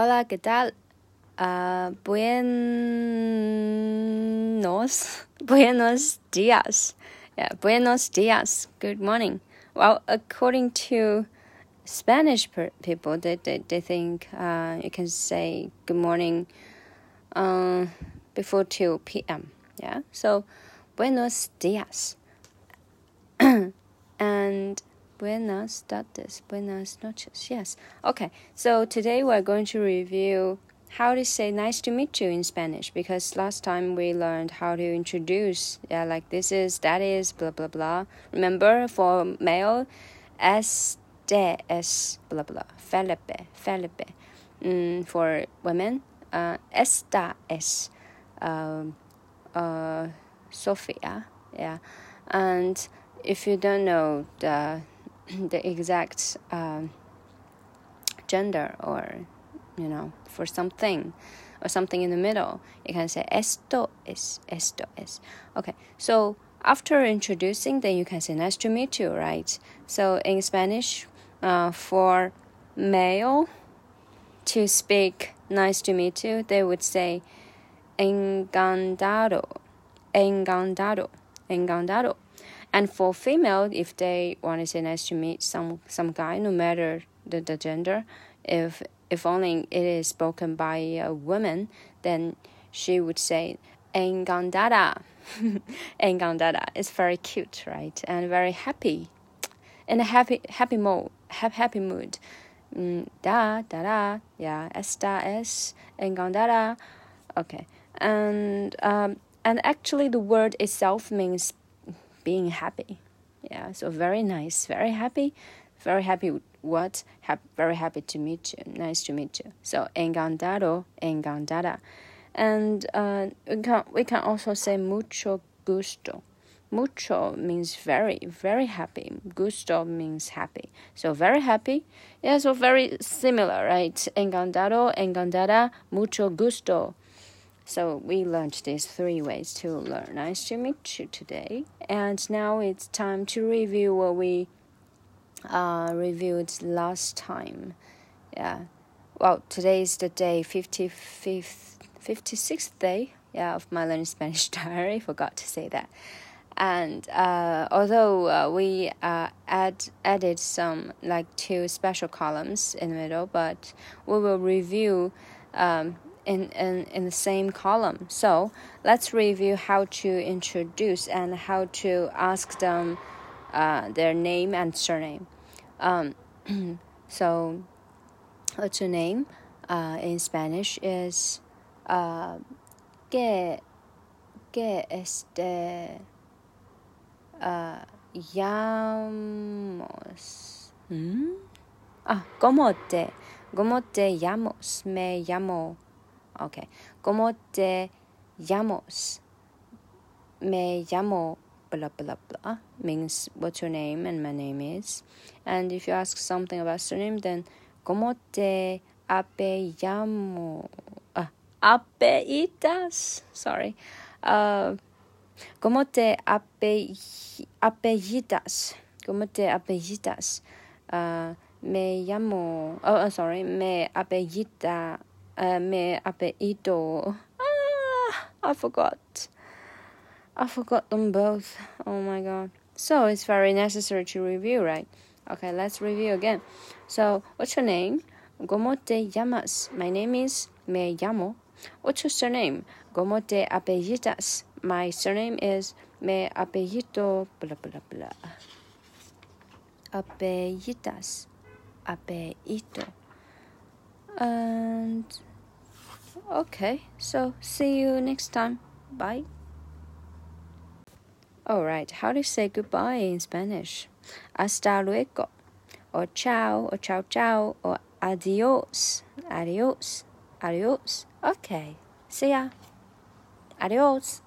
Hola, ¿qué tal? Uh, buenos, buenos dias. Yeah, buenos dias. Good morning. Well, according to Spanish people, they, they, they think uh, you can say good morning uh, before 2 p.m. Yeah, so buenos dias. and Buenas tardes, buenas noches. Yes. Okay. So today we're going to review how to say nice to meet you in Spanish because last time we learned how to introduce, yeah, like this is, that is, blah, blah, blah. Remember for male, este es, blah, blah, Felipe, Felipe. Mm, for women, uh, esta es, uh, uh, Sofia, yeah. And if you don't know the the exact um, gender or you know for something or something in the middle you can say esto es esto es. Okay so after introducing then you can say nice to meet you right? So in spanish uh, for male to speak nice to meet you they would say encantado encantado encantado and for female, if they want to say nice to meet some some guy, no matter the, the gender, if if only it is spoken by a woman, then she would say encantada. encantada. It's very cute, right? And very happy. In a happy happy mode, happy happy mood. Mm, da da da. Yeah, esta es encantada. Okay. And um and actually the word itself means being happy. Yeah, so very nice, very happy, very happy. What? Ha- very happy to meet you. Nice to meet you. So encantado, encantada, and uh, we can we can also say mucho gusto. Mucho means very, very happy. Gusto means happy. So very happy. Yeah, so very similar, right? Encantado, encantada, mucho gusto. So we learned these three ways to learn. Nice to meet you today. And now it's time to review what we uh, reviewed last time. Yeah. Well, today is the day 55th, 56th day yeah, of my learning Spanish diary. Forgot to say that. And uh, although uh, we uh, add added some like two special columns in the middle, but we will review um, in, in, in the same column. So let's review how to introduce and how to ask them uh, their name and surname. Um, so, what's your name? Uh, in Spanish is uh, que, que este uh, llamos. ¿Mm? Ah, ¿cómo te, cómo te llamos? Me llamo. Okay. ¿Cómo te llamas? Me llamo blah blah blah means what's your name and my name is. And if you ask something about surname, then ¿Cómo te apellamo? Uh, apellidas? Sorry. Uh, ¿Cómo te apellidas? ¿Cómo te apellidas? Uh, me llamo. Oh, uh, sorry. Me apellida uh, me apellido. Ah, I forgot. I forgot them both. Oh my god. So it's very necessary to review, right? Okay, let's review again. So, what's your name? ¿Cómo te llamas? My name is Me llamo. What's your surname? ¿Cómo te apellidas? My surname is Me apellido blah blah blah. Apellidas. Apellido. And Okay, so see you next time. Bye. Alright, how do you say goodbye in Spanish? Hasta luego, or ciao, or ciao ciao, or adios, adios, adios. Okay, see ya. Adios.